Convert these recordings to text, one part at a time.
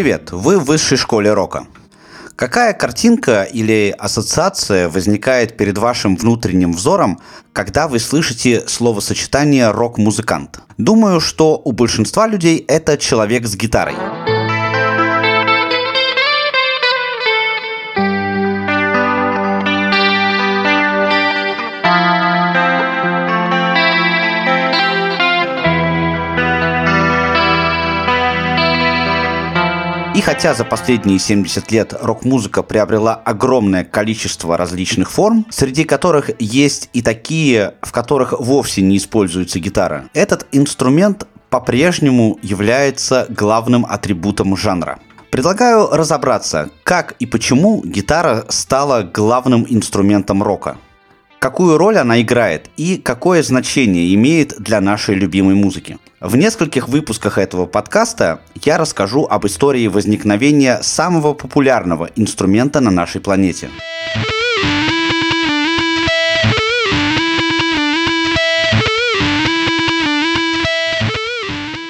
Привет, вы в высшей школе рока. Какая картинка или ассоциация возникает перед вашим внутренним взором, когда вы слышите словосочетание «рок-музыкант»? Думаю, что у большинства людей это человек с гитарой. И хотя за последние 70 лет рок-музыка приобрела огромное количество различных форм, среди которых есть и такие, в которых вовсе не используется гитара, этот инструмент по-прежнему является главным атрибутом жанра. Предлагаю разобраться, как и почему гитара стала главным инструментом рока. Какую роль она играет и какое значение имеет для нашей любимой музыки. В нескольких выпусках этого подкаста я расскажу об истории возникновения самого популярного инструмента на нашей планете.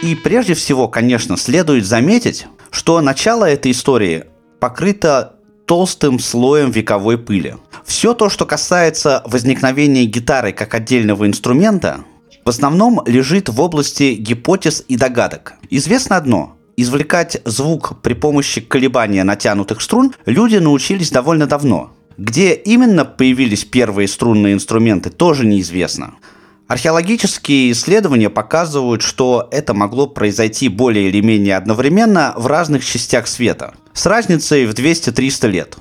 И прежде всего, конечно, следует заметить, что начало этой истории покрыто толстым слоем вековой пыли. Все то, что касается возникновения гитары как отдельного инструмента, в основном лежит в области гипотез и догадок. Известно одно. Извлекать звук при помощи колебания натянутых струн люди научились довольно давно. Где именно появились первые струнные инструменты, тоже неизвестно. Археологические исследования показывают, что это могло произойти более или менее одновременно в разных частях света, с разницей в 200-300 лет.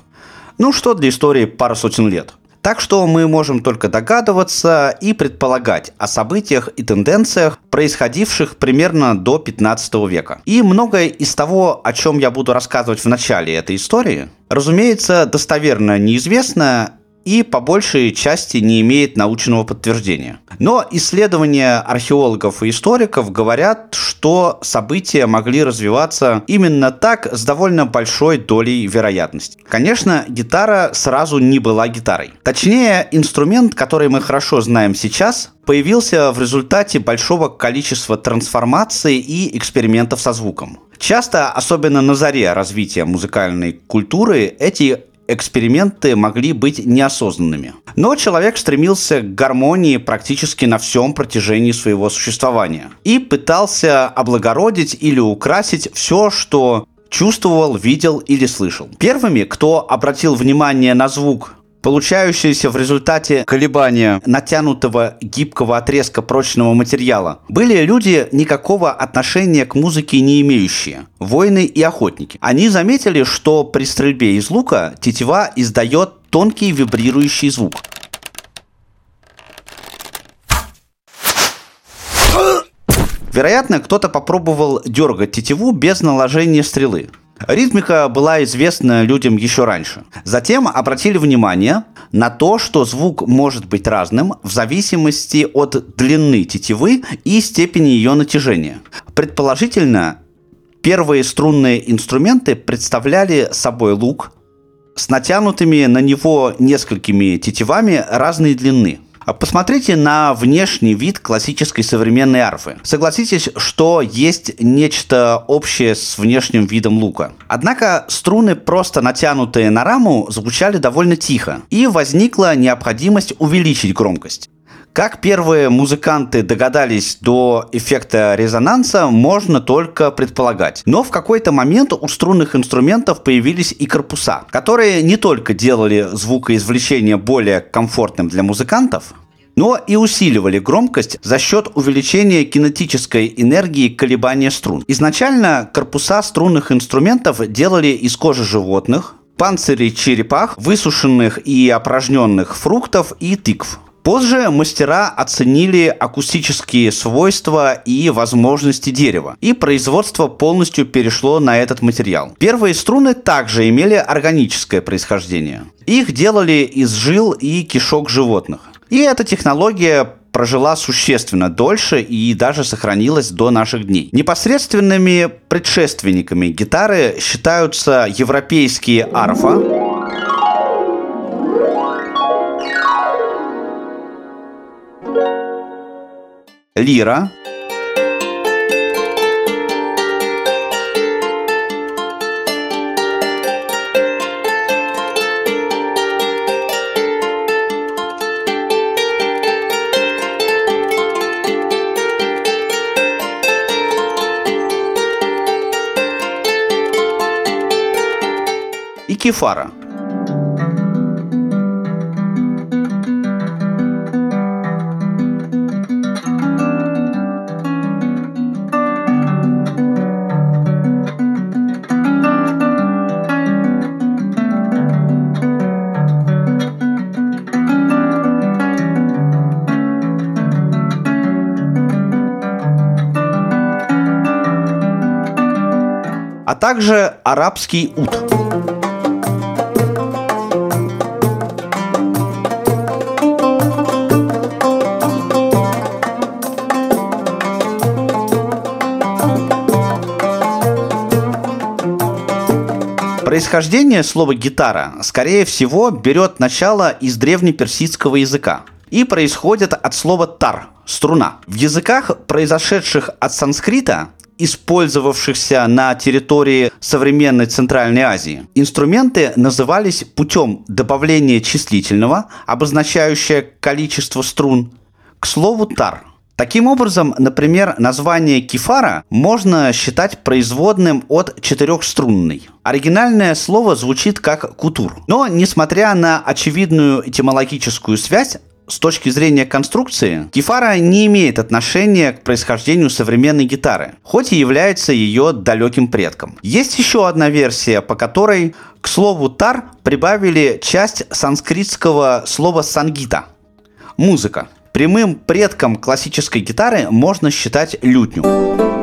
Ну что для истории пара сотен лет. Так что мы можем только догадываться и предполагать о событиях и тенденциях, происходивших примерно до 15 века. И многое из того, о чем я буду рассказывать в начале этой истории, разумеется, достоверно неизвестно и по большей части не имеет научного подтверждения. Но исследования археологов и историков говорят, что события могли развиваться именно так с довольно большой долей вероятности. Конечно, гитара сразу не была гитарой. Точнее, инструмент, который мы хорошо знаем сейчас, появился в результате большого количества трансформаций и экспериментов со звуком. Часто, особенно на заре развития музыкальной культуры, эти эксперименты могли быть неосознанными. Но человек стремился к гармонии практически на всем протяжении своего существования и пытался облагородить или украсить все, что чувствовал, видел или слышал. Первыми, кто обратил внимание на звук получающиеся в результате колебания натянутого гибкого отрезка прочного материала, были люди никакого отношения к музыке не имеющие, воины и охотники. Они заметили, что при стрельбе из лука тетива издает тонкий вибрирующий звук. Вероятно, кто-то попробовал дергать тетиву без наложения стрелы. Ритмика была известна людям еще раньше. Затем обратили внимание на то, что звук может быть разным в зависимости от длины тетивы и степени ее натяжения. Предположительно, первые струнные инструменты представляли собой лук с натянутыми на него несколькими тетивами разной длины – посмотрите на внешний вид классической современной арфы. Согласитесь, что есть нечто общее с внешним видом лука. Однако струны, просто натянутые на раму, звучали довольно тихо, и возникла необходимость увеличить громкость. Как первые музыканты догадались до эффекта резонанса, можно только предполагать. Но в какой-то момент у струнных инструментов появились и корпуса, которые не только делали звукоизвлечение более комфортным для музыкантов, но и усиливали громкость за счет увеличения кинетической энергии колебания струн. Изначально корпуса струнных инструментов делали из кожи животных, панцирей черепах, высушенных и опорожненных фруктов и тыкв. Позже мастера оценили акустические свойства и возможности дерева, и производство полностью перешло на этот материал. Первые струны также имели органическое происхождение. Их делали из жил и кишок животных. И эта технология прожила существенно дольше и даже сохранилась до наших дней. Непосредственными предшественниками гитары считаются европейские арфа, лира, и кефара. а также арабский ут. Происхождение слова «гитара» скорее всего берет начало из древнеперсидского языка и происходит от слова «тар» – струна. В языках, произошедших от санскрита, использовавшихся на территории современной Центральной Азии. Инструменты назывались путем добавления числительного, обозначающее количество струн, к слову тар. Таким образом, например, название кефара можно считать производным от четырехструнный. Оригинальное слово звучит как кутур. Но, несмотря на очевидную этимологическую связь, с точки зрения конструкции, кефара не имеет отношения к происхождению современной гитары, хоть и является ее далеким предком. Есть еще одна версия, по которой к слову тар прибавили часть санскритского слова сангита – музыка. Прямым предком классической гитары можно считать лютню.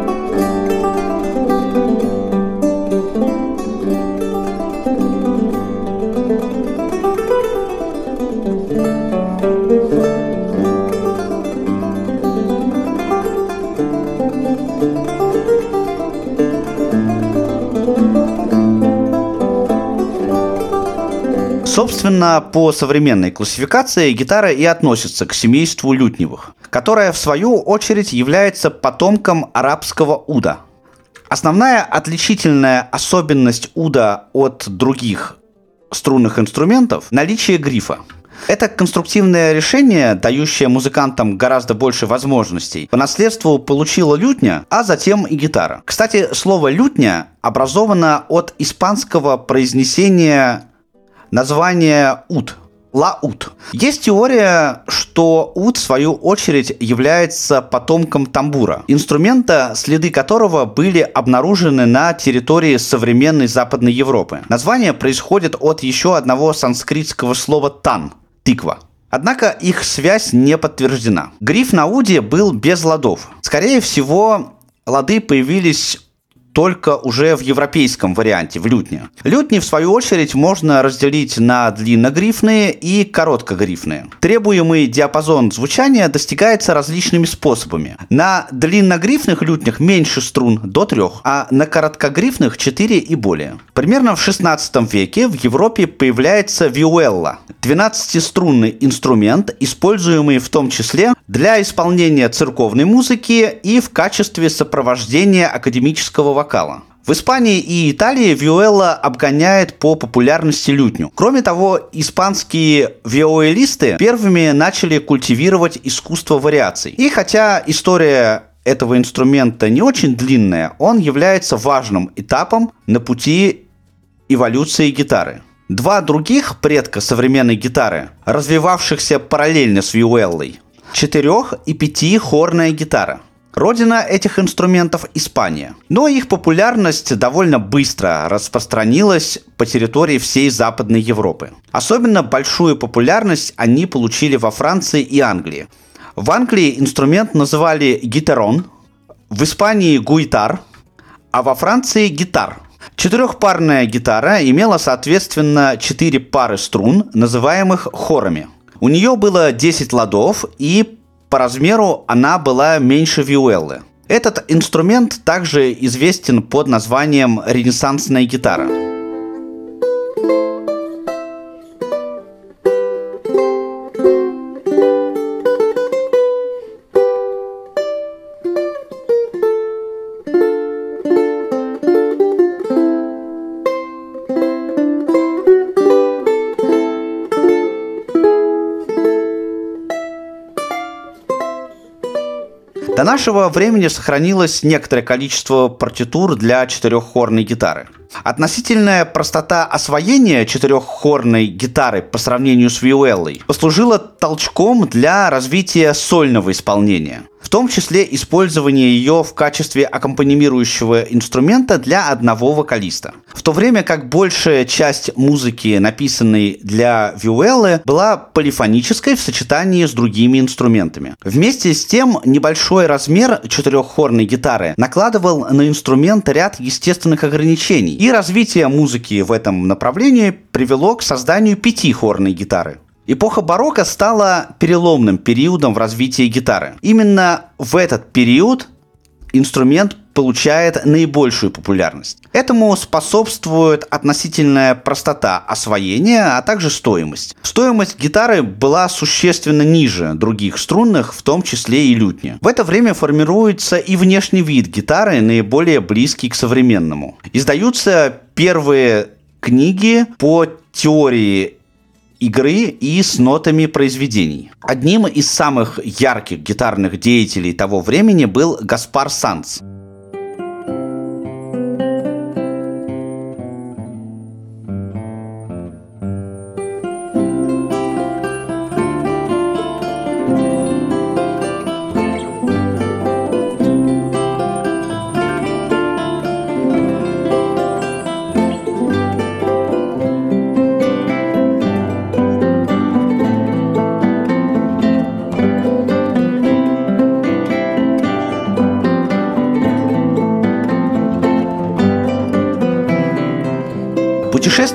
Собственно, по современной классификации гитара и относится к семейству лютневых, которое в свою очередь является потомком арабского уда. Основная отличительная особенность уда от других струнных инструментов – наличие грифа. Это конструктивное решение, дающее музыкантам гораздо больше возможностей, по наследству получила лютня, а затем и гитара. Кстати, слово «лютня» образовано от испанского произнесения название ут. Лаут. Есть теория, что ут, в свою очередь, является потомком тамбура, инструмента, следы которого были обнаружены на территории современной Западной Европы. Название происходит от еще одного санскритского слова «тан» – «тыква». Однако их связь не подтверждена. Гриф на уде был без ладов. Скорее всего, лады появились только уже в европейском варианте, в лютне. Лютни, в свою очередь, можно разделить на длинногрифные и короткогрифные. Требуемый диапазон звучания достигается различными способами. На длинногрифных лютнях меньше струн до трех, а на короткогрифных 4 и более. Примерно в 16 веке в Европе появляется виуэлла – 12-струнный инструмент, используемый в том числе для исполнения церковной музыки и в качестве сопровождения академического вокала вокала. В Испании и Италии виоэлла обгоняет по популярности лютню. Кроме того, испанские виоэлисты первыми начали культивировать искусство вариаций. И хотя история этого инструмента не очень длинная, он является важным этапом на пути эволюции гитары. Два других предка современной гитары, развивавшихся параллельно с виуэллой, четырех- и пятихорная гитара. Родина этих инструментов – Испания. Но их популярность довольно быстро распространилась по территории всей Западной Европы. Особенно большую популярность они получили во Франции и Англии. В Англии инструмент называли гитарон, в Испании – гуитар, а во Франции – гитар. Четырехпарная гитара имела, соответственно, четыре пары струн, называемых хорами. У нее было 10 ладов и по размеру она была меньше виуэллы. Этот инструмент также известен под названием ренессансная гитара. До нашего времени сохранилось некоторое количество партитур для четыреххорной гитары. Относительная простота освоения четыреххорной гитары по сравнению с виуэллой послужила толчком для развития сольного исполнения – в том числе использование ее в качестве аккомпанирующего инструмента для одного вокалиста. В то время как большая часть музыки, написанной для виуэллы, была полифонической в сочетании с другими инструментами. Вместе с тем, небольшой размер четыреххорной гитары накладывал на инструмент ряд естественных ограничений, и развитие музыки в этом направлении привело к созданию пятихорной гитары. Эпоха барокко стала переломным периодом в развитии гитары. Именно в этот период инструмент получает наибольшую популярность. Этому способствует относительная простота освоения, а также стоимость. Стоимость гитары была существенно ниже других струнных, в том числе и лютни. В это время формируется и внешний вид гитары, наиболее близкий к современному. Издаются первые книги по теории игры и с нотами произведений. Одним из самых ярких гитарных деятелей того времени был Гаспар Санц –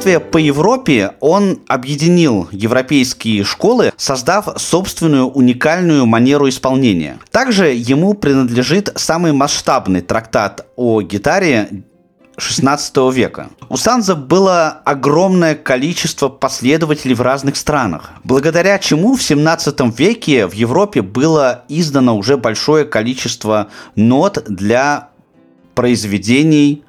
путешествия по Европе он объединил европейские школы, создав собственную уникальную манеру исполнения. Также ему принадлежит самый масштабный трактат о гитаре 16 века. У Санза было огромное количество последователей в разных странах, благодаря чему в 17 веке в Европе было издано уже большое количество нот для произведений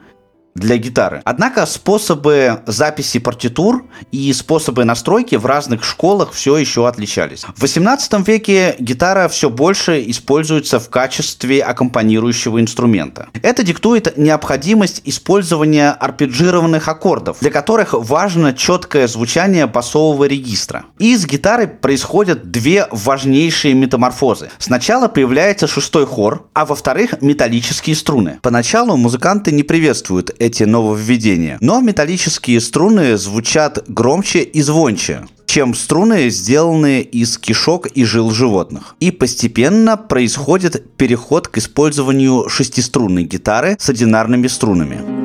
для гитары. Однако способы записи партитур и способы настройки в разных школах все еще отличались. В 18 веке гитара все больше используется в качестве аккомпанирующего инструмента. Это диктует необходимость использования арпеджированных аккордов, для которых важно четкое звучание басового регистра. И с гитары происходят две важнейшие метаморфозы. Сначала появляется шестой хор, а во-вторых металлические струны. Поначалу музыканты не приветствуют эти нововведения. Но металлические струны звучат громче и звонче чем струны, сделанные из кишок и жил животных. И постепенно происходит переход к использованию шестиструнной гитары с одинарными струнами.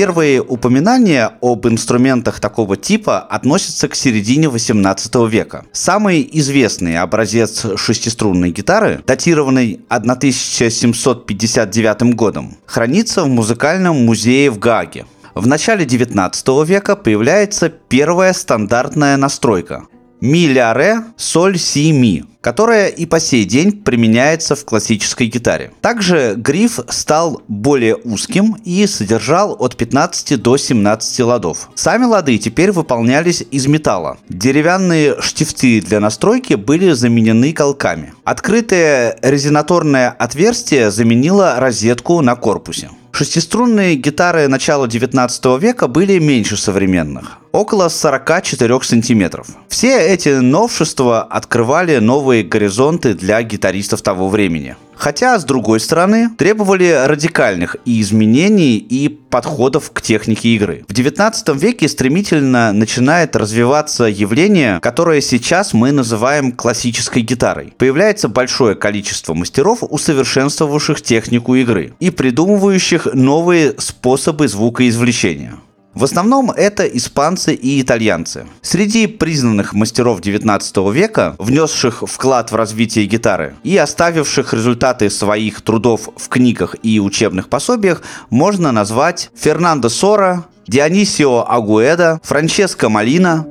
Первые упоминания об инструментах такого типа относятся к середине 18 века. Самый известный образец шестиструнной гитары, датированный 1759 годом, хранится в музыкальном музее в Гаге. В начале 19 века появляется первая стандартная настройка ми ля ре соль си ми которая и по сей день применяется в классической гитаре. Также гриф стал более узким и содержал от 15 до 17 ладов. Сами лады теперь выполнялись из металла. Деревянные штифты для настройки были заменены колками. Открытое резинаторное отверстие заменило розетку на корпусе. Шестиструнные гитары начала 19 века были меньше современных, около 44 сантиметров. Все эти новшества открывали новые горизонты для гитаристов того времени. Хотя, с другой стороны, требовали радикальных и изменений и подходов к технике игры. В 19 веке стремительно начинает развиваться явление, которое сейчас мы называем классической гитарой. Появляется большое количество мастеров, усовершенствовавших технику игры и придумывающих новые способы звукоизвлечения. В основном это испанцы и итальянцы. Среди признанных мастеров 19 века, внесших вклад в развитие гитары и оставивших результаты своих трудов в книгах и учебных пособиях, можно назвать Фернандо Сора, Дионисио Агуэда, Франческо Малина,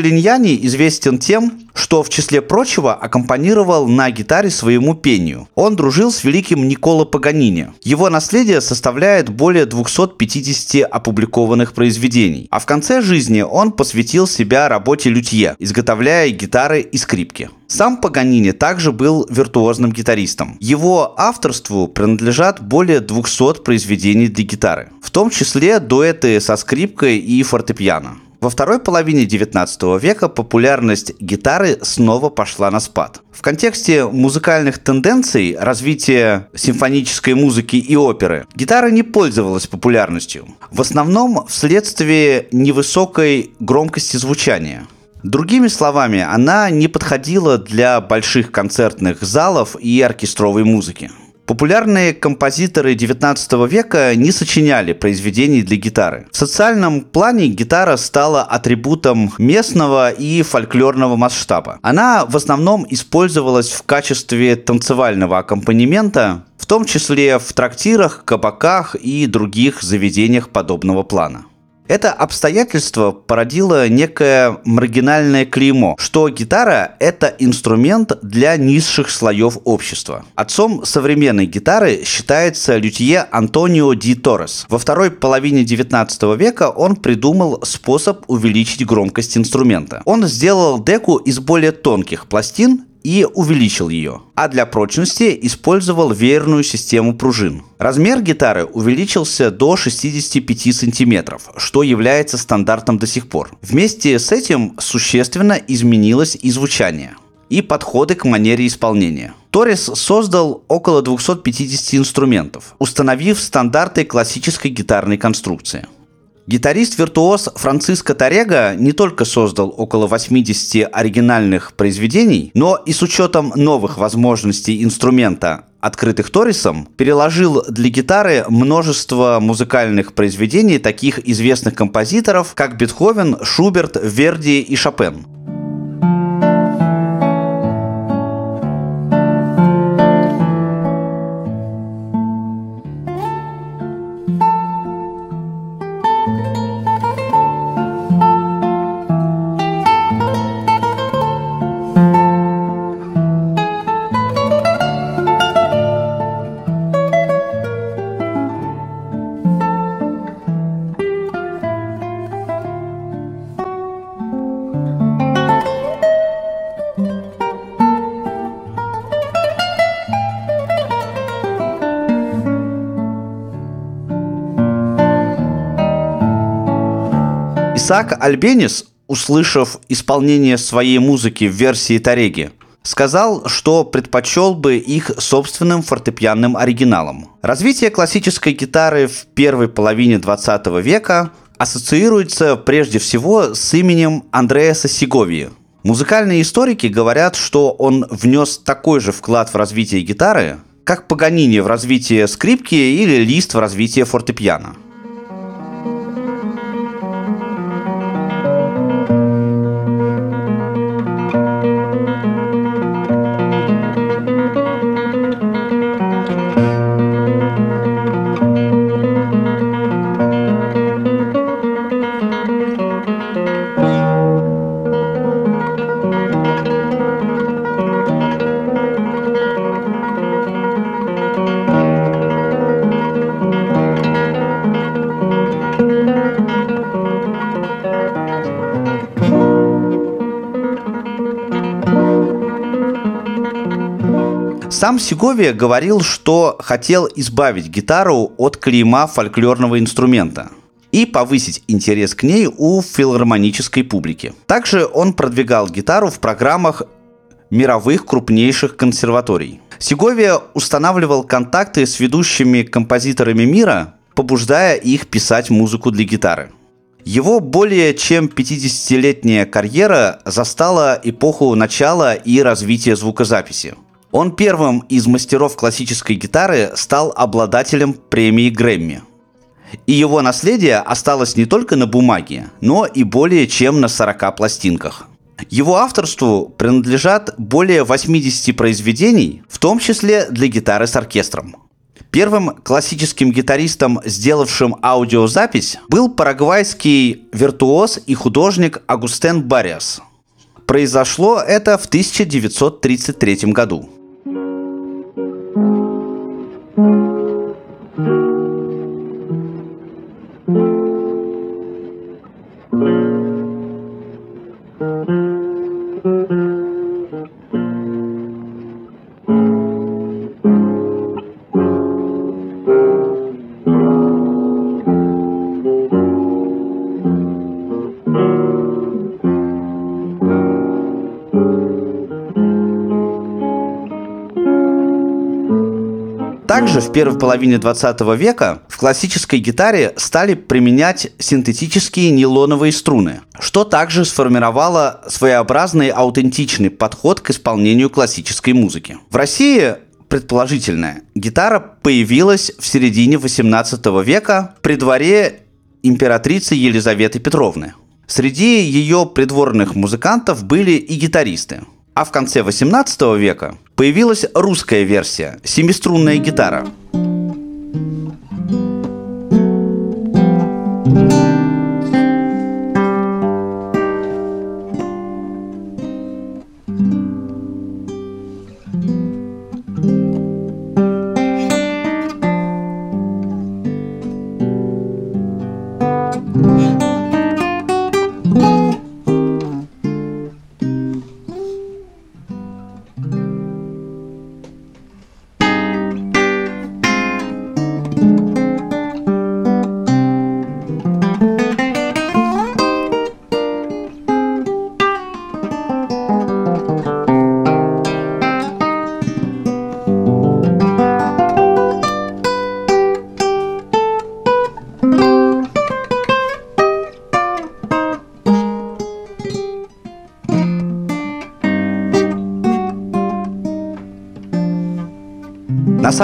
Линьяни известен тем, что в числе прочего аккомпанировал на гитаре своему пению. Он дружил с великим Николо Паганини. Его наследие составляет более 250 опубликованных произведений. А в конце жизни он посвятил себя работе лютье, изготовляя гитары и скрипки. Сам Паганини также был виртуозным гитаристом. Его авторству принадлежат более 200 произведений для гитары, в том числе дуэты со скрипкой и фортепиано. Во второй половине XIX века популярность гитары снова пошла на спад. В контексте музыкальных тенденций развития симфонической музыки и оперы гитара не пользовалась популярностью. В основном вследствие невысокой громкости звучания. Другими словами, она не подходила для больших концертных залов и оркестровой музыки. Популярные композиторы XIX века не сочиняли произведений для гитары. В социальном плане гитара стала атрибутом местного и фольклорного масштаба. Она в основном использовалась в качестве танцевального аккомпанемента, в том числе в трактирах, кабаках и других заведениях подобного плана. Это обстоятельство породило некое маргинальное клеймо, что гитара — это инструмент для низших слоев общества. Отцом современной гитары считается лютье Антонио Ди Торрес. Во второй половине 19 века он придумал способ увеличить громкость инструмента. Он сделал деку из более тонких пластин и увеличил ее, а для прочности использовал веерную систему пружин. Размер гитары увеличился до 65 сантиметров, что является стандартом до сих пор. Вместе с этим существенно изменилось и звучание и подходы к манере исполнения. Торрес создал около 250 инструментов, установив стандарты классической гитарной конструкции – Гитарист-виртуоз Франциско Тарега не только создал около 80 оригинальных произведений, но и с учетом новых возможностей инструмента, открытых Торрисом, переложил для гитары множество музыкальных произведений таких известных композиторов, как Бетховен, Шуберт, Верди и Шопен. Исаак Альбенис, услышав исполнение своей музыки в версии Тареги, сказал, что предпочел бы их собственным фортепианным оригиналом. Развитие классической гитары в первой половине 20 века ассоциируется прежде всего с именем Андреаса Сеговии. Музыкальные историки говорят, что он внес такой же вклад в развитие гитары, как Паганини в развитие скрипки или Лист в развитие фортепиано. Сам Сеговия говорил, что хотел избавить гитару от клейма фольклорного инструмента и повысить интерес к ней у филармонической публики. Также он продвигал гитару в программах мировых крупнейших консерваторий. Сеговия устанавливал контакты с ведущими композиторами мира, побуждая их писать музыку для гитары. Его более чем 50-летняя карьера застала эпоху начала и развития звукозаписи. Он первым из мастеров классической гитары стал обладателем премии Грэмми. И его наследие осталось не только на бумаге, но и более чем на 40 пластинках. Его авторству принадлежат более 80 произведений, в том числе для гитары с оркестром. Первым классическим гитаристом, сделавшим аудиозапись, был парагвайский виртуоз и художник Агустен Бариас. Произошло это в 1933 году. Также в первой половине 20 века в классической гитаре стали применять синтетические нейлоновые струны, что также сформировало своеобразный аутентичный подход к исполнению классической музыки. В России предположительная гитара появилась в середине 18 века при дворе императрицы Елизаветы Петровны. Среди ее придворных музыкантов были и гитаристы. А в конце 18 века появилась русская версия – семиструнная гитара.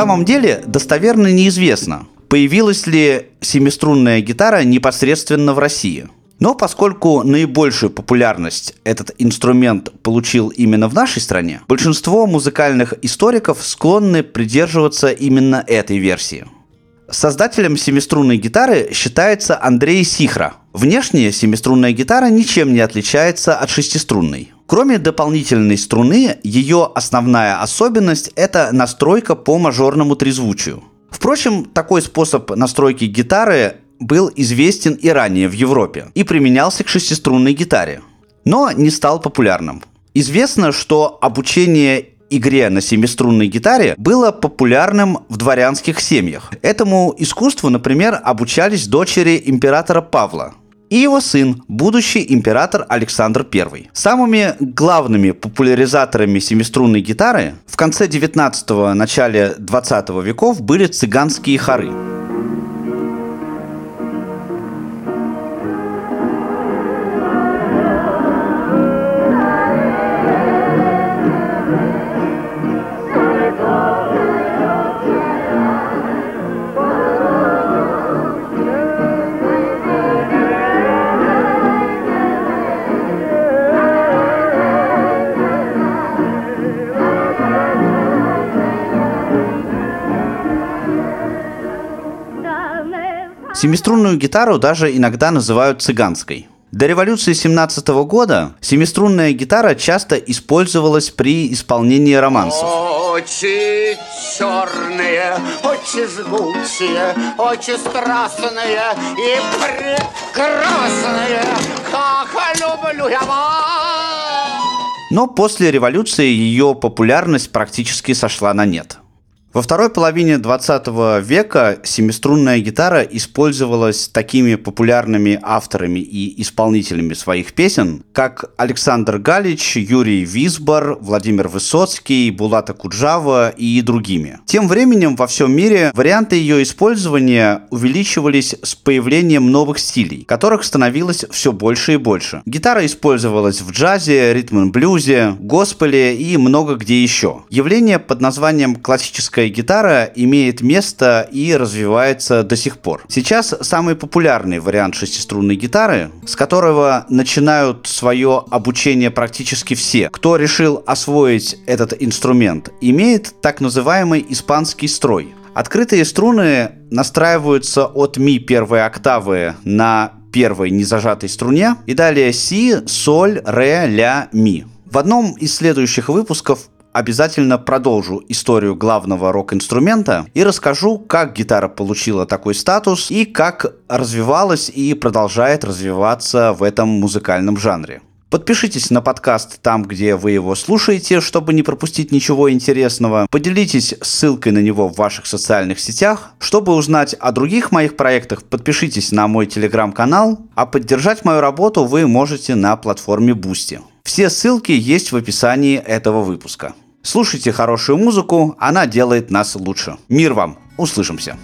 Самом деле достоверно неизвестно, появилась ли семиструнная гитара непосредственно в России. Но поскольку наибольшую популярность этот инструмент получил именно в нашей стране, большинство музыкальных историков склонны придерживаться именно этой версии. Создателем семиструнной гитары считается Андрей Сихра. Внешне семиструнная гитара ничем не отличается от шестиструнной. Кроме дополнительной струны, ее основная особенность – это настройка по мажорному трезвучию. Впрочем, такой способ настройки гитары был известен и ранее в Европе и применялся к шестиструнной гитаре, но не стал популярным. Известно, что обучение игре на семиструнной гитаре было популярным в дворянских семьях. Этому искусству, например, обучались дочери императора Павла – и его сын, будущий император Александр I. Самыми главными популяризаторами семиструнной гитары в конце 19-го, начале 20 веков были цыганские хоры. Семиструнную гитару даже иногда называют цыганской. До революции 17 года семиструнная гитара часто использовалась при исполнении романсов. Очи черные, очи жгучие, очи страстные и прекрасные, как люблю я вас. Но после революции ее популярность практически сошла на нет. Во второй половине 20 века семиструнная гитара использовалась такими популярными авторами и исполнителями своих песен, как Александр Галич, Юрий Висбор, Владимир Высоцкий, Булата Куджава и другими. Тем временем во всем мире варианты ее использования увеличивались с появлением новых стилей, которых становилось все больше и больше. Гитара использовалась в джазе, ритм-блюзе, госпеле и много где еще. Явление под названием классическая Электрическая гитара имеет место и развивается до сих пор. Сейчас самый популярный вариант шестиструнной гитары, с которого начинают свое обучение практически все, кто решил освоить этот инструмент, имеет так называемый испанский строй. Открытые струны настраиваются от ми первой октавы на первой незажатой струне и далее си, соль, ре, ля, ми. В одном из следующих выпусков обязательно продолжу историю главного рок-инструмента и расскажу, как гитара получила такой статус и как развивалась и продолжает развиваться в этом музыкальном жанре. Подпишитесь на подкаст там, где вы его слушаете, чтобы не пропустить ничего интересного. Поделитесь ссылкой на него в ваших социальных сетях. Чтобы узнать о других моих проектах, подпишитесь на мой телеграм-канал, а поддержать мою работу вы можете на платформе Boosty. Все ссылки есть в описании этого выпуска. Слушайте хорошую музыку, она делает нас лучше. Мир вам! Услышимся!